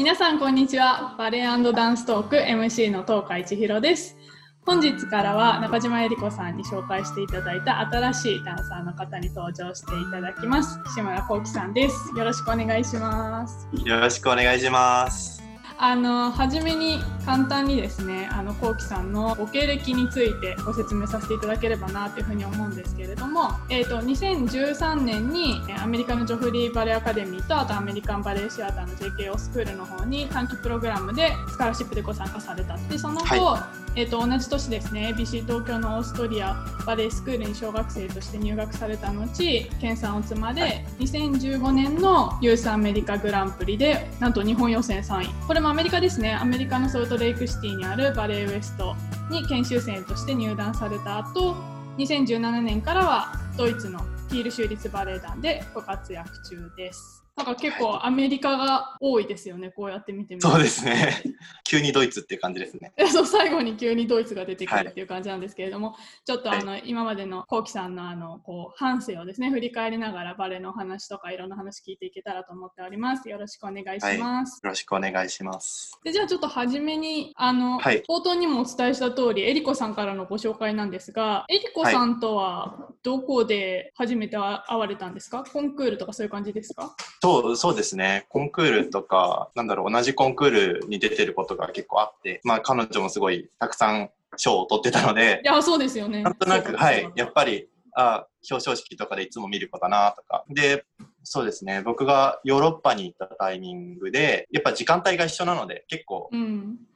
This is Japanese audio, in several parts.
皆さんこんにちは。バレエダンストーク MC の東海千尋です。本日からは中島恵里子さんに紹介していただいた新しいダンサーの方に登場していただきます。島田幸喜さんです。よろしくお願いします。よろしくお願いします。あの初めに簡単にですねあのこうきさんのご経歴についてご説明させていただければなというふうに思うんですけれども、えーと、2013年にアメリカのジョフリーバレエアカデミーとあとアメリカンバレエシアターの JKO スクールの方に短期プログラムでスカラシップでご参加されたでその後、はい、えーと、同じ年ですね ABC 東京のオーストリアバレエスクールに小学生として入学された後研鑽を積まれ、はい、2015年のユースアメリカグランプリでなんと日本予選3位。これもアメリカですね。アメリカのソルトレイクシティにあるバレエウエストに研修生として入団された後2017年からはドイツのキール州立バレエ団でご活躍中です。なんか結構アメリカが多いですよね、こうやって見てみるそうですね。急にドイツっていう感じですね。そう最後に急にドイツが出てくるっていう感じなんですけれども、はい、ちょっとあの、はい、今までのコウキさんのあのこう反省をですね振り返りながらバレエの話とかいろんな話聞いていけたらと思っております。よろしくお願いします。はい、よろしくお願いします。でじゃあちょっと初めにあの、冒頭にもお伝えした通りえりこさんからのご紹介なんですが、えりこさんとはどこで初めて会われたんですか？コンクールとかそういう感じですか？そうそうですね。コンクールとか、なんだろう、同じコンクールに出てることが結構あって、まあ彼女もすごいたくさん賞を取ってたので、いや、そうですよね。なんとなく、はい、やっぱり、あ表彰式とかでいつも見る子だなとか。で、そうですね、僕がヨーロッパに行ったタイミングで、やっぱ時間帯が一緒なので、結構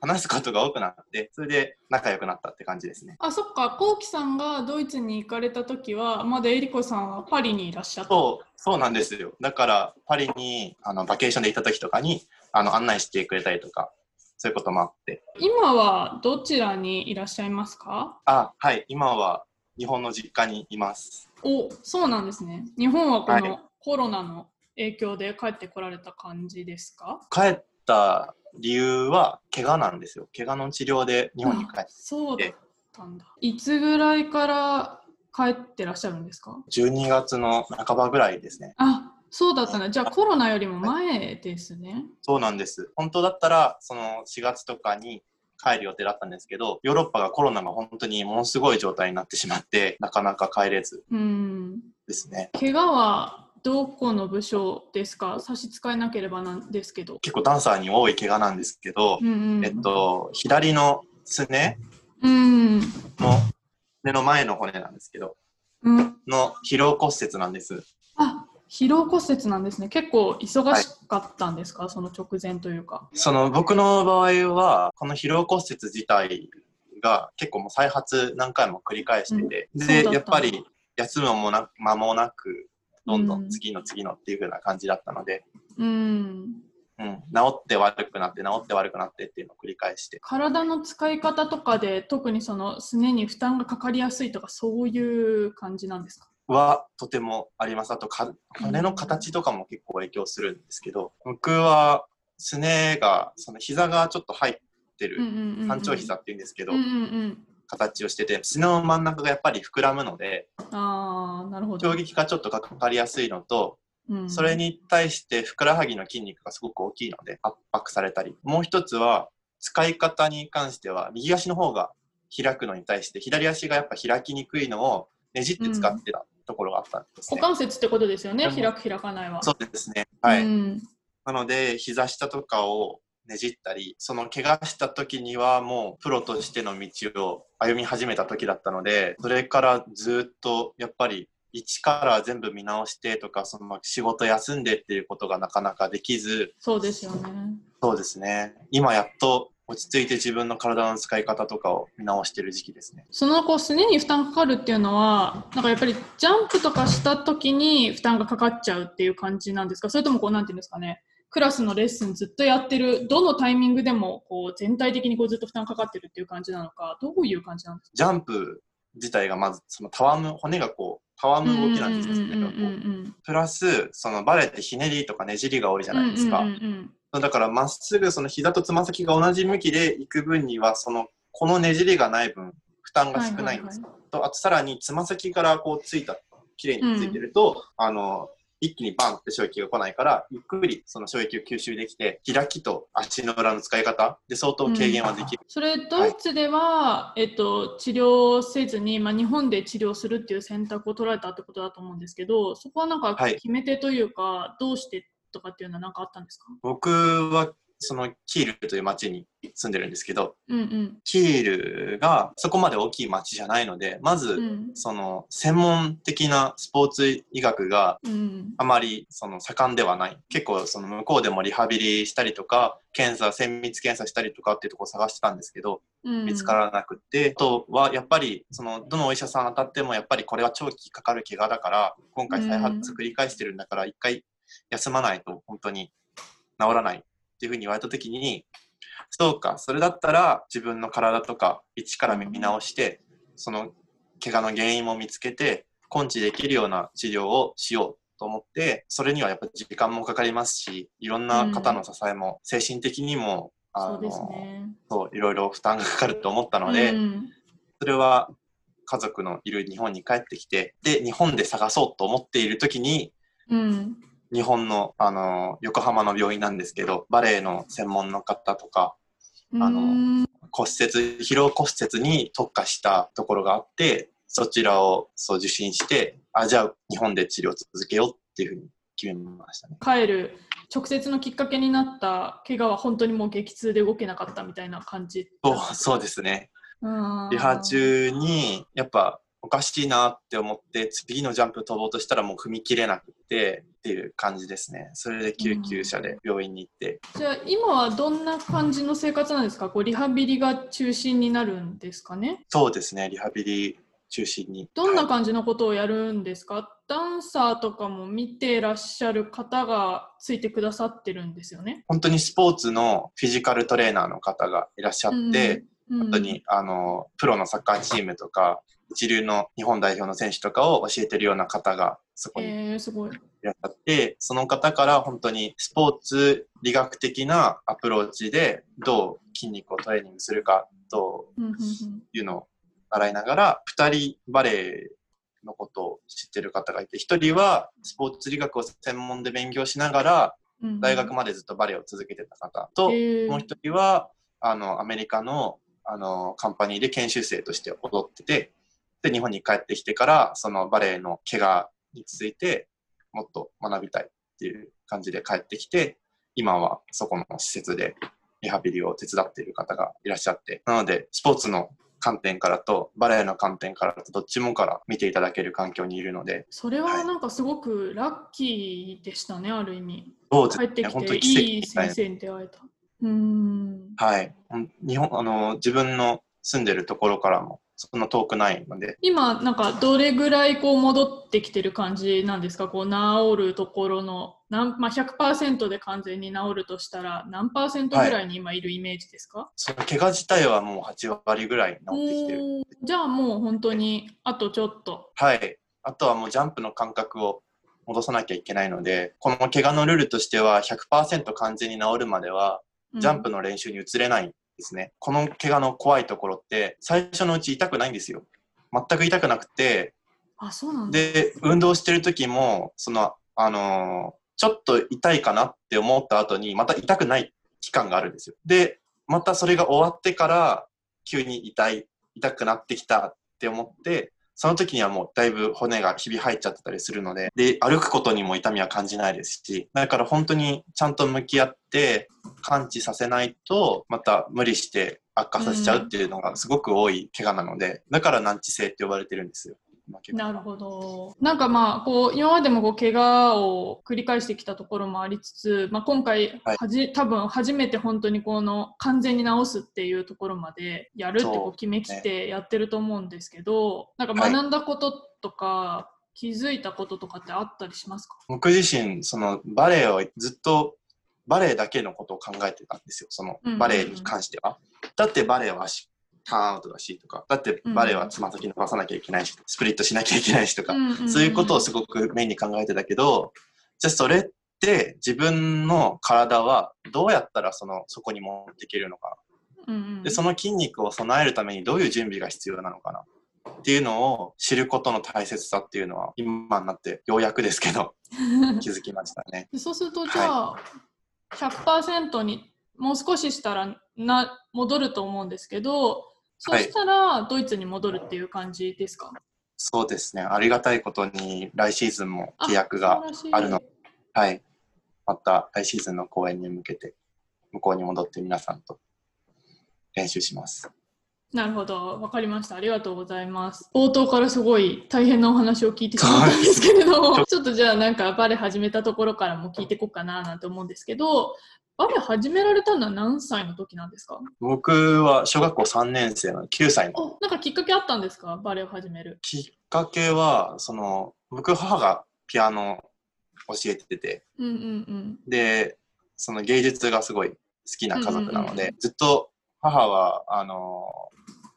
話すことが多くなって、それで仲良くなったって感じですね。あ、そっか、こうきさんがドイツに行かれた時は、まだえりこさんはパリにいらっしゃったそうそうなんですよ。だから、パリにあのバケーションで行った時とかにあの案内してくれたりとか、そういうこともあって。今はどちらにいらっしゃいますか？あ、はい、今は日本の実家にいます。お、そうなんですね。日本はこのコロナの影響で帰ってこられた感じですか、はい、帰った理由は怪我なんですよ。怪我の治療で日本に帰って。そうだったんだ。いつぐらいから帰ってらっしゃるんですか ?12 月の半ばぐらいですね。あそうだったね。じゃあコロナよりも前ですね。そうなんです。本当だったら、その4月とかに帰る予定だったんですけど、ヨーロッパがコロナが本当にものすごい状態になってしまって、なかなか帰れずですね。怪我はどこの部署ですか？差し支えなければなんですけど。結構ダンサーに多い怪我なんですけど、うんうん、えっと、左のすねの目の前の骨なんですけど、うん、の疲労骨折なんです。あ疲労骨折なんですね。結構忙しかったんですか、はい、その直前というか。その僕の場合は、この疲労骨折自体が結構もう再発何回も繰り返してて、うん、で、やっぱり休むもな間もなく、どんどん次の次のっていう風な感じだったので、うん、うん、治って悪くなって治って悪くなってっていうのを繰り返して。体の使い方とかで特にそのすねに負担がかかりやすいとかそういう感じなんですか？はとてもあります。あと骨の形とかも結構影響するんですけど、僕はすねがその膝がちょっと入ってる半長膝っていうんですけど、うんうんうん。形をしてて、すねの真ん中がやっぱり膨らむので、あなるほど。衝撃がちょっとかかりやすいのと、それに対してふくらはぎの筋肉がすごく大きいので圧迫されたり。もう一つは使い方に関しては右足の方が開くのに対して左足がやっぱ開きにくいのをねじって使ってたところがあったんですね、股関節ってことですよね？開く開かないは。そうですね。はい、うん、なので膝下とかをねじったりその怪我した時にはもうプロとしての道を歩み始めた時だったのでそれからずっとやっぱり一から全部見直してとかその仕事休んでっていうことがなかなかできずそうですよね。そうですね。今やっと落ち着いて自分の体の使い方とかを見直してる時期ですね。そのこうすねに負担かかるっていうのはなんかやっぱりジャンプとかした時に負担がかかっちゃうっていう感じなんですか？それともこうなんていうんですかね？クラスのレッスンずっとやってるどのタイミングでもこう全体的にこうずっと負担かかってるっていう感じなのかどういう感じなんですか？ジャンプ自体がまずそのたわむ骨がこうたわむ動きなんですけどプラスそのバレエってひねりとかねじりが多いじゃないですか、だからまっすぐその膝とつま先が同じ向きで行く分にはそのこのねじりがない分負担が少ないんです、とあとさらにつま先からこうついた綺麗についてると、あの一気にバンって衝撃が来ないから、ゆっくりその衝撃を吸収できて、開きと足の裏の使い方で相当軽減はできる。うん、それ、ドイツでは、はい、えっと、治療せずに、まあ、日本で治療するっていう選択を取られたってことだと思うんですけど、そこはなんか決め手というか、はい、どうしてとかっていうのは何かあったんですか？僕はそのキールという町に住んでるんですけど、うんうん、キールがそこまで大きい町じゃないのでまず、その専門的なスポーツ医学があまりその盛んではない、結構その向こうでもリハビリしたりとか検査精密検査したりとかっていうとこ探してたんですけど、見つからなくてあとはやっぱりそのどのお医者さん当たってもやっぱりこれは長期かかる怪我だから今回再発繰り返してるんだから一回休まないと本当に治らないっていうふうに言われた時にそうかそれだったら自分の体とか一から見直してその怪我の原因も見つけて根治できるような治療をしようと思ってそれにはやっぱ時間もかかりますしいろんな方の支えも精神的にも、うん、あのそう、ね、いろいろ負担がかかると思ったので、うん、それは家族のいる日本に帰ってきてで日本で探そうと思っている時に、うん、日本の、あの、横浜の病院なんですけど、バレエの専門の方とか、あの、骨折、疲労骨折に特化したところがあって、そちらをそう受診して、あ、じゃあ日本で治療を続けようっていうふうに決めましたね。帰る直接のきっかけになった怪我は本当にもう激痛で動けなかったみたいな感じそうそうですね。リハ中にやっぱおかしいなって思って次のジャンプ飛ぼうとしたらもう踏み切れなくてっていう感じですね。それで救急車で病院に行って、うん、じゃあ今はどんな感じの生活なんですか？こうリハビリが中心になるんですかね？そうですね。リハビリ中心に。どんな感じのことをやるんですか、はい、ダンサーとかも見てらっしゃる方がついてくださってるんですよね。本当にスポーツのフィジカルトレーナーの方がいらっしゃって、うん、本当にあのプロのサッカーチームとか一流の日本代表の選手とかを教えてるような方がそこにい。らっしゃって、その方から本当にスポーツ理学的なアプローチでどう筋肉をトレーニングするかというのを習いながら、2人バレエのことを知ってる方がいて、1人はスポーツ理学を専門で勉強しながら、大学までずっとバレエを続けてた方と、もう1人はあのアメリカのあのカンパニーで研修生として踊ってて、で、日本に帰ってきてから、そのバレエの怪我についてもっと学びたいっていう感じで帰ってきて、今はそこの施設でリハビリを手伝っている方がいらっしゃって、なので、スポーツの観点からとバレエの観点からとどっちもから見ていただける環境にいるのでそれはなんかすごくラッキーでしたね、はい、ある意味。そうですね。帰ってきていい先生に出会えた。うん。はい。日本あの自分の住んでるところからもそんな遠くないので。今なんかどれぐらいこう戻ってきてる感じなんですか？こう治るところのなん、まあ、100%で完全に治るとしたら何パーセントぐらいに今いるイメージですか、はい、その怪我自体はもう8割ぐらい治ってきてる。じゃあもう本当にあとちょっと。はい。あとはもうジャンプの感覚を戻さなきゃいけないのでこの怪我のルールとしては100%完全に治るまではジャンプの練習に移れないですね。この怪我の怖いところって、最初のうち痛くないんですよ。全く痛くなくて、あ、そうなんで、運動してる時も、その、あのー、ちょっと痛いかなって思った後に、また痛くない期間があるんですよ。で、またそれが終わってから、急に痛い、痛くなってきたって思って、その時にはもうだいぶ骨がひび入っちゃってたりするので、で、歩くことにも痛みは感じないですし、だから本当にちゃんと向き合って感知させないと、また無理して悪化させちゃうっていうのがすごく多い怪我なので、だから難治性って呼ばれてるんですよ。なるほど。なんかまあこう今までもこう怪我を繰り返してきたところもありつつ、まあ、今回はじ、はい、多分初めて本当にこの完全に治すっていうところまでやるってこう決めきってやってると思うんですけど、ね、なんか学んだこととか、はい、気づいたこととかってあったりしますか？僕自身そのバレエをずっとバレエだけのことを考えてたんですよ。そのバレエに関しては。うんうんうん、だってバレエはターンアウトだしとか、だってバレエはつま先伸ばさなきゃいけないし、スプリットしなきゃいけないしとか、そういうことをすごくメインに考えてたけど、じゃあそれって自分の体はどうやったらそのそこに持っていけるのか。な、でその筋肉を備えるためにどういう準備が必要なのかな。っっていうのを知ることの大切さっていうのは今になってようやくですけど 気づきましたね。そうするとじゃあ、はい、100%にもう少ししたらな戻ると思うんですけどそしたらドイツに戻るっていう感じですか、はい、そうですね。ありがたいことに来シーズンも契約があるの。はい。また来シーズンの公演に向けて向こうに戻って皆さんと練習します。なるほど、わかりました。ありがとうございます。冒頭からすごい大変なお話を聞いてしまったんですけれども、ちょっと。じゃあなんかバレエ始めたところからも聞いていこうかななんて思うんですけど、バレエ始められたのは何歳の時なんですか？僕は小学校3年生の9歳の。なんかきっかけあったんですか？バレエを始める。きっかけは、その、僕母がピアノ教えてて、うんうんうん、で、その芸術がすごい好きな家族なので、うんうんうん、ずっと母は、あの、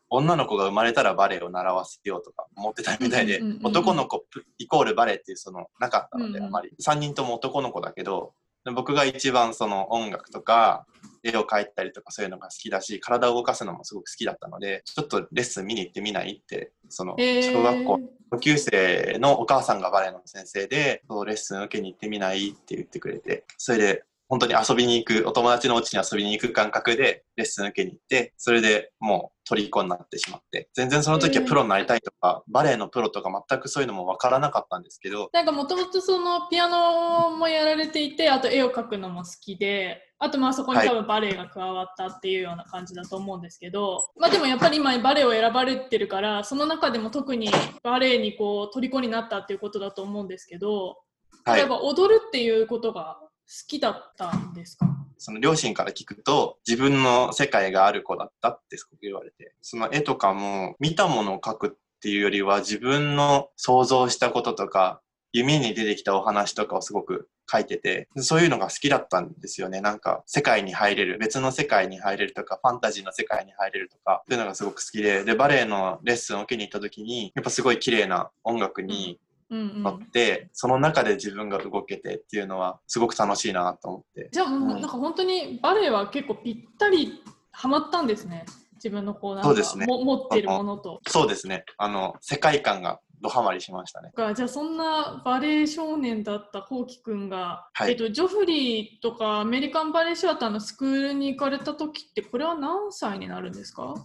女の子が生まれたらバレエを習わせようとか思ってたみたいで、男の子イコールバレエっていうそのなかったので、あまり。3人とも男の子だけど僕が一番その音楽とか絵を描いたりとかそういうのが好きだし体を動かすのもすごく好きだったのでちょっとレッスン見に行ってみないってその小学校同級生のお母さんがバレエの先生でそうレッスン受けに行ってみないって言ってくれてそれで本当に遊びに行く、お友達のお家に遊びに行く感覚でレッスン受けに行って、それでもう虜になってしまって、全然その時はプロになりたいとか、バレエのプロとか全くそういうのもわからなかったんですけど。なんかもともとそのピアノもやられていて、あと絵を描くのも好きで、あとまあそこに多分バレエが加わったっていうような感じだと思うんですけど、はい、まあでもやっぱり今バレエを選ばれてるから、その中でも特にバレエにこう虜になったっていうことだと思うんですけど、例えば踊るっていうことが好好きだったんですか？その両親から聞くと自分の世界がある子だったってすごく言われて、その絵とかも見たものを描くっていうよりは自分の想像したこととか夢に出てきたお話とかをすごく書いてて、そういうのが好きだったんですよね。なんか、世界に入れる、別の世界に入れるとか、ファンタジーの世界に入れるとか、っていうのがすごく好きで、で、バレエのレッスンを受けに行った時に、やっぱすごい綺麗な音楽にあって、うん。うん、その中で自分が動けてっていうのはすごく楽しいなと思って。じゃあもうなんか本当にバレエは結構ぴったりはまったんですね。自分のこうなんかそうですね。も持ってるものと。そうですね。あの世界観がドハマりしましたね。じゃあそんなバレエ少年だったこうきくんが、はい、えっと、ジョフリーとかアメリカンバレエシアターのスクールに行かれた時ってこれは何歳になるんですか？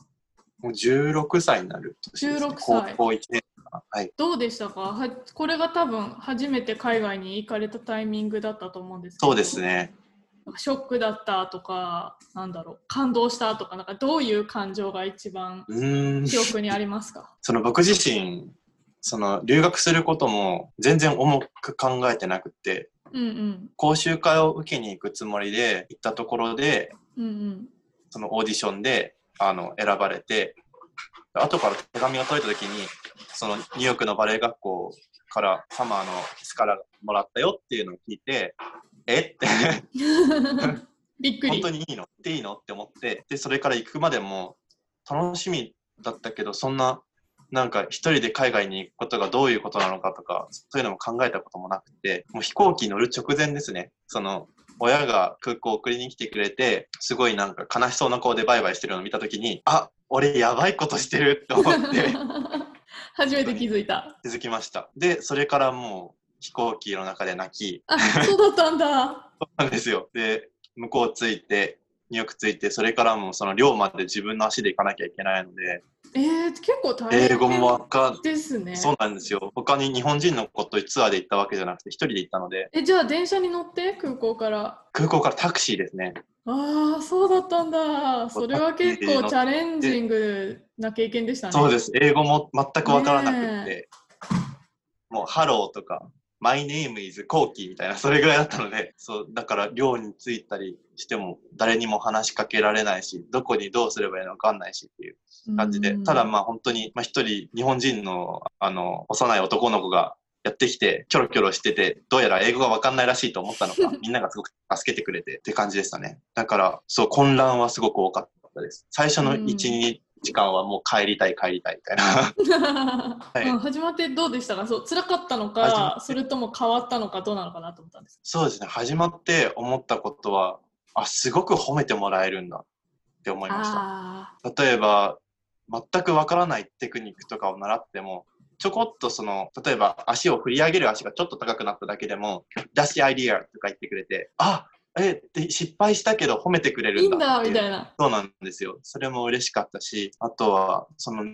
もう16歳になる年です、ね、16歳。高校1年はい、どうでしたか？はこれが多分初めて海外に行かれたタイミングだったと思うんですけど。そうですね。ショックだったとかなんだろう感動したとかなんかどういう感情が一番記憶にありますか？その僕自身その留学することも全然重く考えてなくて、うんうん、講習会を受けに行くつもりで行ったところで、うんうん、そのオーディションであの選ばれて後から手紙が届いた時にそのニューヨークのバレエ学校からサマーのスカラもらったよっていうのを聞いて、え？って。びっくり。本当にいいの？っていいの？って思って、で、それから行くまでも楽しみだったけど、そんな、なんか一人で海外に行くことがどういうことなのかとか、そういうのも考えたこともなくて、もう飛行機乗る直前ですね。その、親が空港送りに来てくれて、すごいなんか悲しそうな顔でバイバイしてるのを見たときに、あ、俺やばいことしてるって思って 初めて気づいた。気づきました。で、それからもう飛行機の中で泣き。あ、そうだったんだ。そうなんですよ。で、向こう着いて、ニューヨーク着いて、それからもその寮まで自分の足で行かなきゃいけないので。えー、結構大変英語もかですね。そうなんですよ。他に日本人の子とツアーで行ったわけじゃなくて、一人で行ったので。え、じゃあ電車に乗って？空港から空港からタクシーですね。ああ、そうだったんだ。それは結構チャレンジングな経験でしたね。そうです。英語も全くわからなくて、もう、ハローとか、My name is コーキーみたいな、それぐらいだったので、そう、だから寮に着いたりしても、誰にも話しかけられないし、どこにどうすればいいのかわかんないしっていう感じで、ただまあ本当に、まあ一人、日本人の、あの、幼い男の子がやってきて、キョロキョロしてて、どうやら英語がわかんないらしいと思ったのか、みんながすごく助けてくれてって感じでしたね。だから、そう、混乱はすごく多かったです。最初の1、2時間はもう帰りたい帰りたいみたいな、はい、始まってどうでしたか？そう辛かったのかそれとも変わったのかどうなのかなと思ったんです。そうですね。始まって思ったことはあすごく褒めてもらえるんだって思いました。例えば全くわからないテクニックとかを習っても、ちょこっとその、例えば足を振り上げる足がちょっと高くなっただけでも、ダッシュアイディアとか言ってくれて、あえ、で失敗したけど褒めてくれるんだみたいな。そうなんですよ。それも嬉しかったし、あとは、その、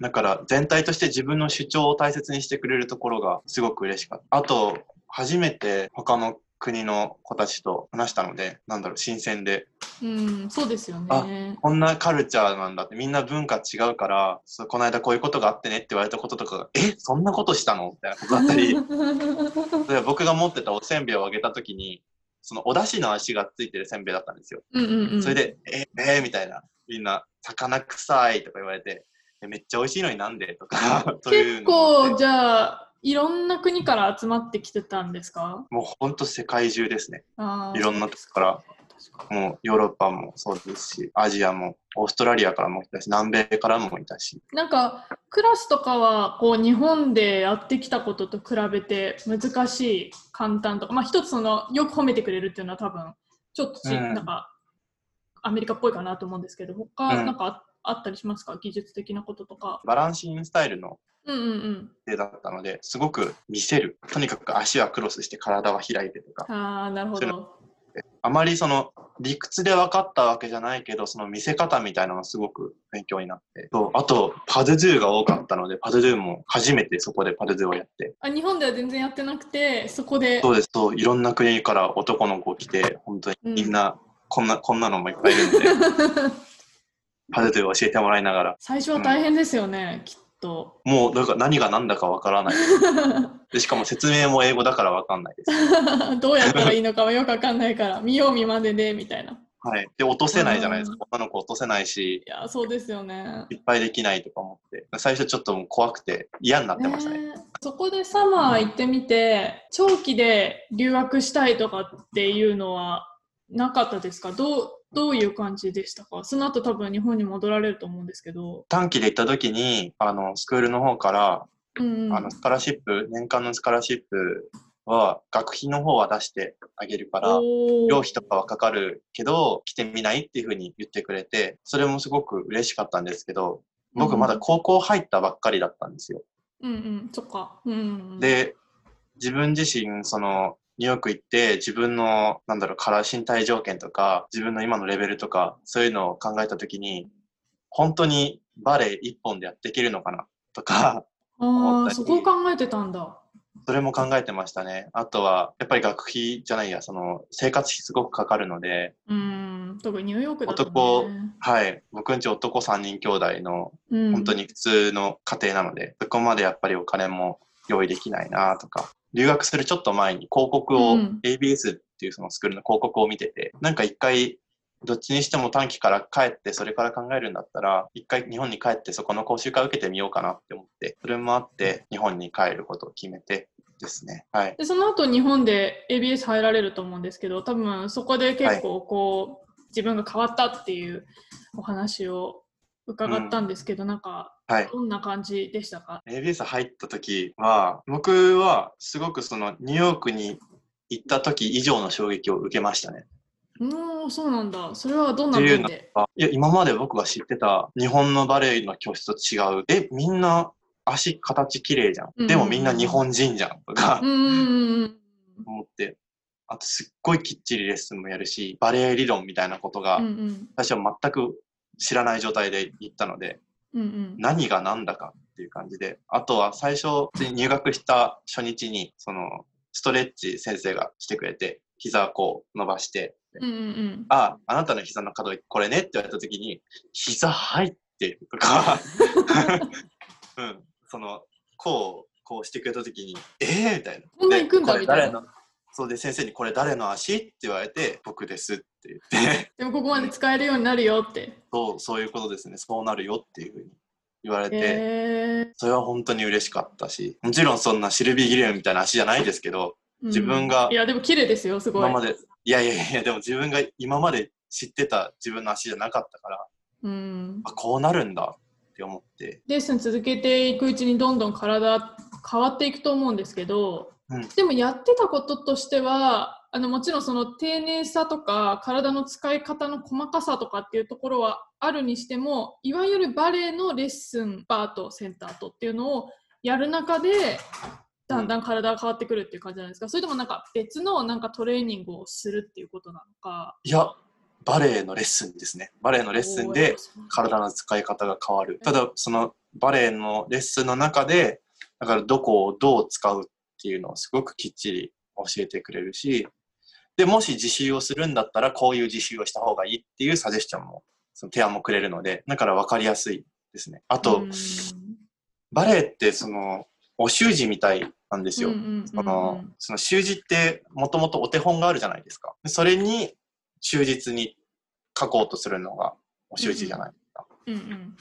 だから全体として自分の主張を大切にしてくれるところがすごく嬉しかった。あと、初めて他の国の子たちと話したので、なんだろう、新鮮で。うん、そうですよね。こんなカルチャーなんだって、みんな文化違うから、そうこの間こういうことがあってねって言われたこととかが、えそんなことしたの？みたいなことだったり、僕が持ってたおせんべいをあげた時に、そのお出汁の足がついてるせんべいだったんですよ。うんうんうん、それで、ええー、みたいな、みんな、魚臭いとか言われて、めっちゃ美味しいのになんで？とか 結構、じゃあ、いろんな国から集まってきてたんですか？もう本当世界中ですね。いろんなとこから。もうヨーロッパもそうですし、アジアも、オーストラリアからもいたし、南米からもいたし。なんか、クラスとかは、こう、日本でやってきたことと比べて難しい、簡単とか、まあ一つその、よく褒めてくれるっていうのは多分、ちょっとち、うん、なんか、アメリカっぽいかなと思うんですけど、他、なんかあったりしますか？技術的なこととか。バランシングスタイルのうんうんうん、だったのですごく見せる。とにかく足はクロスして体は開いてとか。あなるほど。あまりその理屈で分かったわけじゃないけどその見せ方みたいなのがすごく勉強になって。あとパドゥドゥが多かったのでパドゥドゥも初めてそこでパドゥドゥをやって。あ日本では全然やってなくてそこで。そうです。そういろんな国から男の子来て本当にみんな、こんなこんなのもいっぱいいるんで パドゥドゥを教えてもらいながら最初は大変ですよね、うん、きっと。もう、だから何が何だかわからない で。しかも説明も英語だからわかんないです。どうやったらいいのかはよくわかんないから、見よう見まねで、みたいな。はい。で、落とせないじゃないですか。女の子落とせないし。いや、そうですよね。いっぱいできないとか思って。最初ちょっともう怖くて嫌になってましたね。ねそこでサマー行ってみて、長期で留学したいとかっていうのはなかったですか？どうどういう感じでしたか？その後多分日本に戻られると思うんですけど。短期で行った時に、あの、スクールの方から、うんうん、あの、スカラシップ、年間のスカラシップは、学費の方は出してあげるから、寮費とかはかかるけど、来てみないっていうふうに言ってくれて、それもすごく嬉しかったんですけど、僕まだ高校入ったばっかりだったんですよ。うんうん、そっか。うん、うん、で、自分自身、その、ニューヨーク行って自分の、なんだろう、から身体条件とか、自分の今のレベルとか、そういうのを考えたときに、本当にバレエ一本でやっていけるのかなとか、ああ、そこを考えてたんだ。それも考えてましたね。あとは、やっぱり学費じゃないや、その、生活費すごくかかるので、うん、特にニューヨークだと、ね、男、はい、僕んち男3人兄弟の、本当に普通の家庭なので、そこまでやっぱりお金も用意できないなとか、留学するちょっと前に広告を、うん、ABS っていうそのスクールの広告を見てて、なんか一回どっちにしても短期から帰ってそれから考えるんだったら、一回日本に帰ってそこの講習会を受けてみようかなって思って、それもあって日本に帰ることを決めてですね。はい。で、その後日本で ABS 入られると思うんですけど、多分そこで結構こう、はい、自分が変わったっていうお話を伺ったんですけど、うん、なんかはい、どんな感じでしたか ?ABS 入った時は、僕はすごくそのニューヨークに行った時以上の衝撃を受けましたね。うん、そうなんだ。それはどんな面で？いや、今まで僕が知ってた日本のバレエの教室と違う。え、みんな足形綺麗じゃん。でもみんな日本人じゃんとか、思って。あとすっごいきっちりレッスンもやるし、バレエ理論みたいなことが、私は全く知らない状態で行ったので、うんうん、何が何だかっていう感じで、あとは最初入学した初日に、その、ストレッチ先生がしてくれて、膝をこう伸ばして、うんうん、あ、あなたの膝の角これねって言われた時に、膝入ってるとか、うん、その、こう、こうしてくれた時に、ええー、みたいな。こんな行くんだみたいな。そうで先生にこれ誰の足？って言われて僕ですって言って。でもここまで使えるようになるよって。そうそういうことですね。そうなるよっていうふうに言われて、えー、それは本当に嬉しかったしもちろんそんなシルビー・ギレムみたいな足じゃないですけど、自分が、いやでも綺麗ですよすごい。今までいやいやいやでも自分が今まで知ってた自分の足じゃなかったから、うん、あこうなるんだって思って。レッスン続けていくうちにどんどん体変わっていくと思うんですけどでもやってたこととしてはあのもちろんその丁寧さとか体の使い方の細かさとかっていうところはあるにしてもいわゆるバレエのレッスンパートセンターとっていうのをやる中でだんだん体が変わってくるっていう感じなんですか、それともなんか別のなんかトレーニングをするっていうことなのか。いやバレエのレッスンですね。バレエのレッスンで体の使い方が変わる。ただそのバレエのレッスンの中でだからどこをどう使うっていうのをすごくきっちり教えてくれるしでもし自習をするんだったらこういう自習をした方がいいっていうサジェスチョンもその提案もくれるのでだから分かりやすいですねあとバレエってそのお習字みたいなんですよ。そのその習字ってもともとお手本があるじゃないですか。それに忠実に書こうとするのがお習字じゃないですか。うんうん、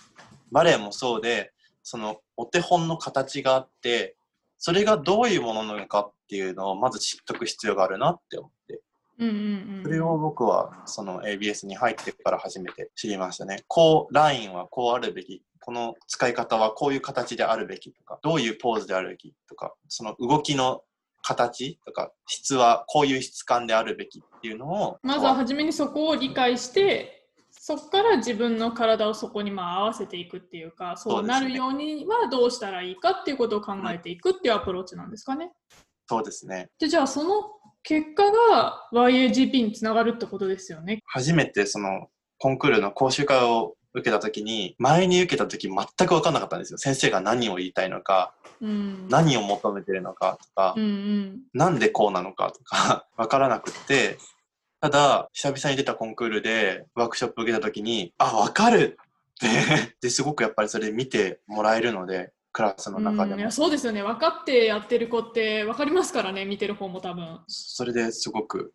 バレエもそうでそのお手本の形があってそれがどういうものなのかっていうのをまず知っとく必要があるなって思って。うんうんうん、それを僕はその ABS に入ってから初めて知りましたね。こう、ラインはこうあるべき。この使い方はこういう形であるべきとか、どういうポーズであるべきとか、その動きの形とか質はこういう質感であるべきっていうのをまずは初めにそこを理解してそこから自分の体をそこにまあ合わせていくっていうかそうなるようにはどうしたらいいかっていうことを考えていくっていうアプローチなんですかね。そうですねでじゃあその結果が YAGP につながるってことですよね。初めてそのコンクールの講習会を受けた時に前に受けた時全く分かんなかったんですよ先生が何を言いたいのか、うん、何を求めてるのかとか、うんうん、なんでこうなのかとか 分からなくってただ久々に出たコンクールでワークショップ受けた時にあ分かるって。ですごくやっぱりそれ見てもらえるのでクラスの中でも、いやそうですよね。分かってやってる子って分かりますからね見てる方も多分。それですごく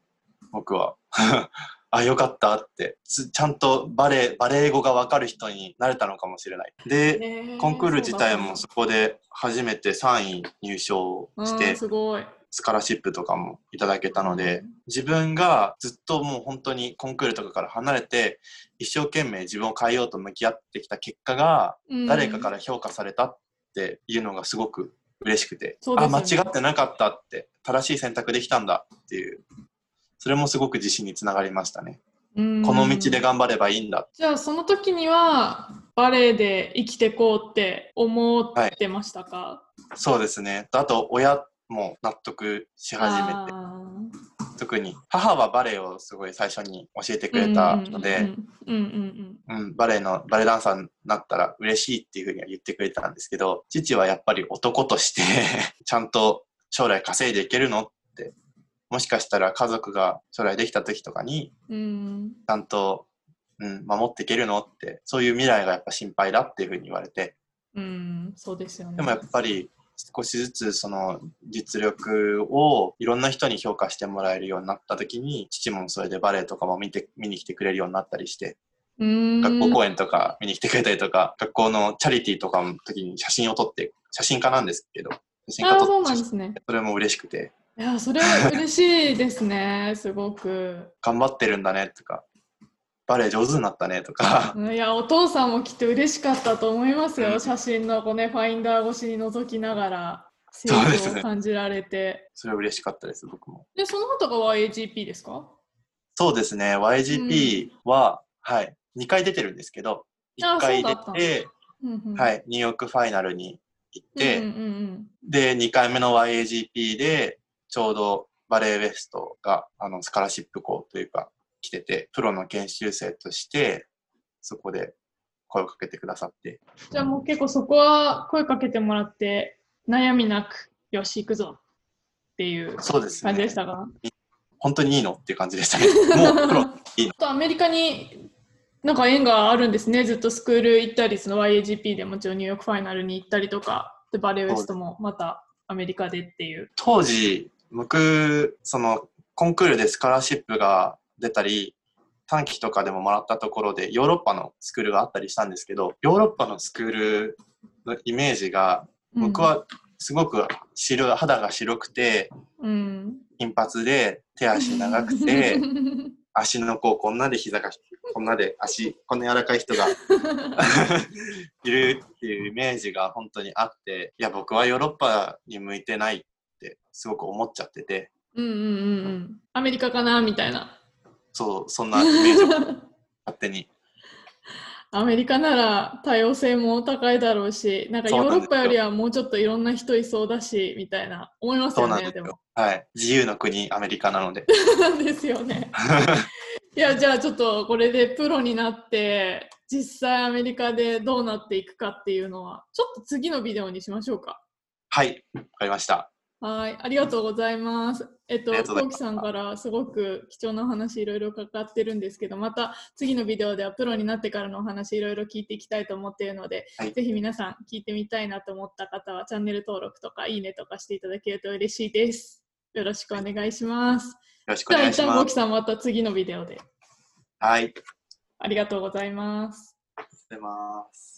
僕は。あ、よかったって、ちゃんとバレエ、バレエ語がわかる人になれたのかもしれない。で、コンクール自体もそこで初めて3位入賞して、すごい。スカラシップとかもいただけたので、自分がずっともう本当にコンクールとかから離れて、一生懸命自分を変えようと向き合ってきた結果が、誰かから評価されたっていうのがすごく嬉しくて、ね、あ、間違ってなかったって、正しい選択できたんだっていうそれもすごく自信につながりましたね。この道で頑張ればいいんだ。じゃあその時にはバレエで生きてこうって思ってましたか、はい、そうですね。あと親も納得し始めて。特に母はバレエをすごい最初に教えてくれたのでバレエのバレエダンサーになったら嬉しいっていうふうには言ってくれたんですけど父はやっぱり男としてちゃんと将来稼いでいけるのもしかしたら家族が将来できた時とかに、ちゃんと、うん、守っていけるのって、そういう未来がやっぱ心配だっていうふうに言われて。うん、そうですよね。でもやっぱり、少しずつその実力をいろんな人に評価してもらえるようになった時に父もそれでバレエとかも見て見に来てくれるようになったりして学校公演とか見に来てくれたりとか学校のチャリティーとかの時に写真を撮って写真家なんですけど写真家撮って、それも嬉しくて。いや、それは嬉しいですね、すごく。頑張ってるんだねとか、バレエ上手になったねとか。いや、お父さんもきっと嬉しかったと思いますよ、うん、写真のこう、ね、ファインダー越しに覗きながら。成長を感じられて。そ、ね,、れは嬉しかったです、僕も。で、その後が YGP ですか？そうですね、YGP は、うん、はい、2回出てるんですけど、1回出て、うんうん、はい、ニューヨークファイナルに行って、うんうんうん、で、2回目の YAGP で、ちょうどバレエウェストがあのスカラシップ校というか来ててプロの研修生としてそこで声をかけてくださって。じゃあもう結構そこは声かけてもらって悩みなくよし行くぞ。っていう感じでしたか、ね、本当にいいのっていう感じでしたね もうプロいいの。とアメリカになんか縁があるんですね。ずっとスクール行ったりその YAGP でもちろんニューヨークファイナルに行ったりとかでバレエウェストもまたアメリカでっていう。当時僕、その、コンクールでスカラシップが出たり、短期とかでももらったところでヨーロッパのスクールがあったりしたんですけど、ヨーロッパのスクールのイメージが、僕はすごく白肌が白くて、うん、金髪で手足長くて、足の甲こんなで膝がこんなで足こんな柔らかい人が いるっていうイメージが本当にあっていや僕はヨーロッパに向いてないってすごく思っちゃってて。うんうんうんうん。アメリカかなみたいな。そう、そんなイメージを 勝手に。アメリカなら多様性も高いだろうし、なんかヨーロッパよりはもうちょっといろんな人いそうだし、みたいな思いますよね、でも。はい。自由の国、アメリカなので。ですよね。いや、じゃあちょっとこれでプロになって、実際アメリカでどうなっていくかっていうのは、ちょっと次のビデオにしましょうか。はい、わかりました。はい、ありがとうございます。えっと、コウキさんからすごく貴重なお話いろいろかかってるんですけど、また次のビデオではプロになってからのお話いろいろ聞いていきたいと思っているので、はい、ぜひ皆さん聞いてみたいなと思った方はチャンネル登録とかいいねとかしていただけると嬉しいです。よろしくお願いします。よろしくお願いします。じゃあ一旦コウキさんまた次のビデオで。はい。ありがとうございます。ありがとうございます。